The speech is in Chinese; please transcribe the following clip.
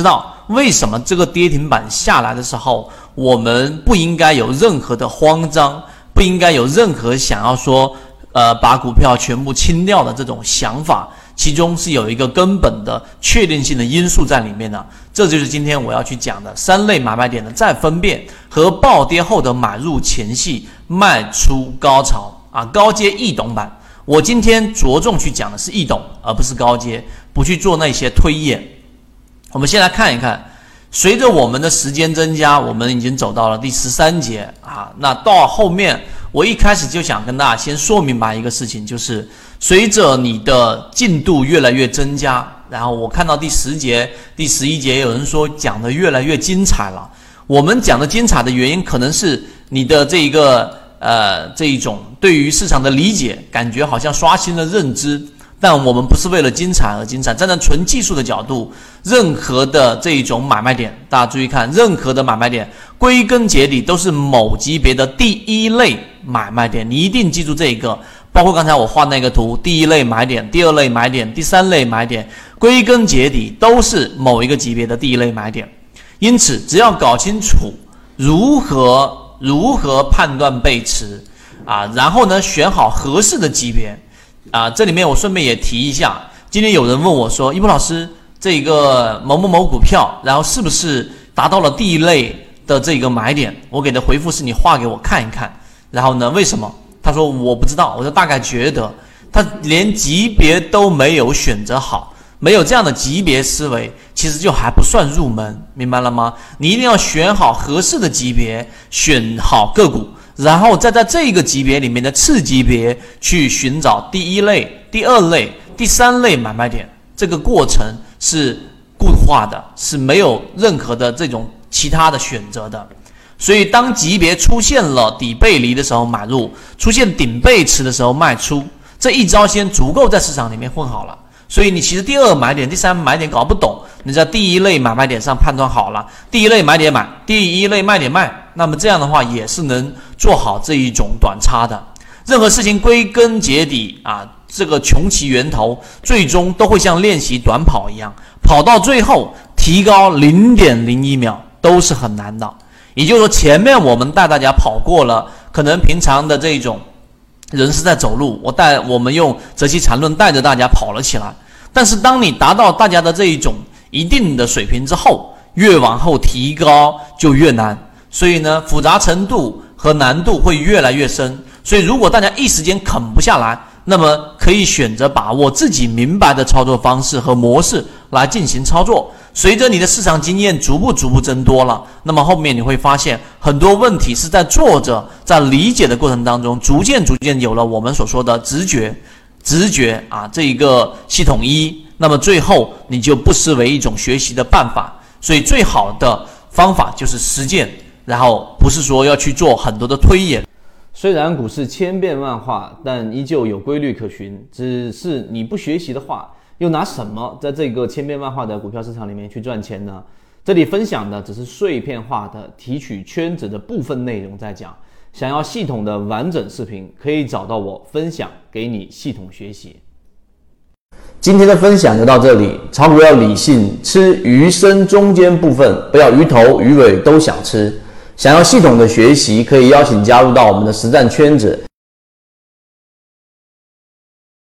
知道为什么这个跌停板下来的时候，我们不应该有任何的慌张，不应该有任何想要说，呃，把股票全部清掉的这种想法。其中是有一个根本的确定性的因素在里面的，这就是今天我要去讲的三类买卖点的再分辨和暴跌后的买入前戏卖出高潮啊，高阶易懂版。我今天着重去讲的是易懂，而不是高阶，不去做那些推演。我们先来看一看，随着我们的时间增加，我们已经走到了第十三节啊。那到后面，我一开始就想跟大家先说明白一个事情，就是。随着你的进度越来越增加，然后我看到第十节、第十一节有人说讲的越来越精彩了。我们讲的精彩的原因，可能是你的这一个呃这一种对于市场的理解，感觉好像刷新了认知。但我们不是为了精彩而精彩，站在纯技术的角度，任何的这一种买卖点，大家注意看，任何的买卖点，归根结底都是某级别的第一类买卖点，你一定记住这一个。包括刚才我画那个图，第一类买点，第二类买点，第三类买点，归根结底都是某一个级别的第一类买点。因此，只要搞清楚如何如何判断背驰啊，然后呢选好合适的级别啊。这里面我顺便也提一下，今天有人问我说：“一博老师，这个某某某股票，然后是不是达到了第一类的这个买点？”我给的回复是你画给我看一看。然后呢，为什么？他说我不知道，我就大概觉得他连级别都没有选择好，没有这样的级别思维，其实就还不算入门，明白了吗？你一定要选好合适的级别，选好个股，然后再在这个级别里面的次级别去寻找第一类、第二类、第三类买卖点，这个过程是固化的，是没有任何的这种其他的选择的。所以，当级别出现了底背离的时候买入，出现顶背驰的时候卖出，这一招先足够在市场里面混好了。所以，你其实第二买点、第三买点搞不懂，你在第一类买卖点上判断好了，第一类买点买，第一类卖点卖，那么这样的话也是能做好这一种短差的。任何事情归根结底啊，这个穷其源头，最终都会像练习短跑一样，跑到最后提高零点零一秒都是很难的。也就是说，前面我们带大家跑过了，可能平常的这种人是在走路，我带我们用择期缠论带着大家跑了起来。但是，当你达到大家的这一种一定的水平之后，越往后提高就越难。所以呢，复杂程度和难度会越来越深。所以，如果大家一时间啃不下来，那么可以选择把握自己明白的操作方式和模式来进行操作。随着你的市场经验逐步逐步增多了，那么后面你会发现很多问题是在做着，在理解的过程当中，逐渐逐渐有了我们所说的直觉，直觉啊这一个系统一，那么最后你就不失为一种学习的办法。所以最好的方法就是实践，然后不是说要去做很多的推演。虽然股市千变万化，但依旧有规律可循。只是你不学习的话。又拿什么在这个千变万化的股票市场里面去赚钱呢？这里分享的只是碎片化的提取圈子的部分内容在讲。想要系统的完整视频，可以找到我分享给你系统学习。今天的分享就到这里，炒股要理性，吃鱼身中间部分，不要鱼头鱼尾都想吃。想要系统的学习，可以邀请加入到我们的实战圈子。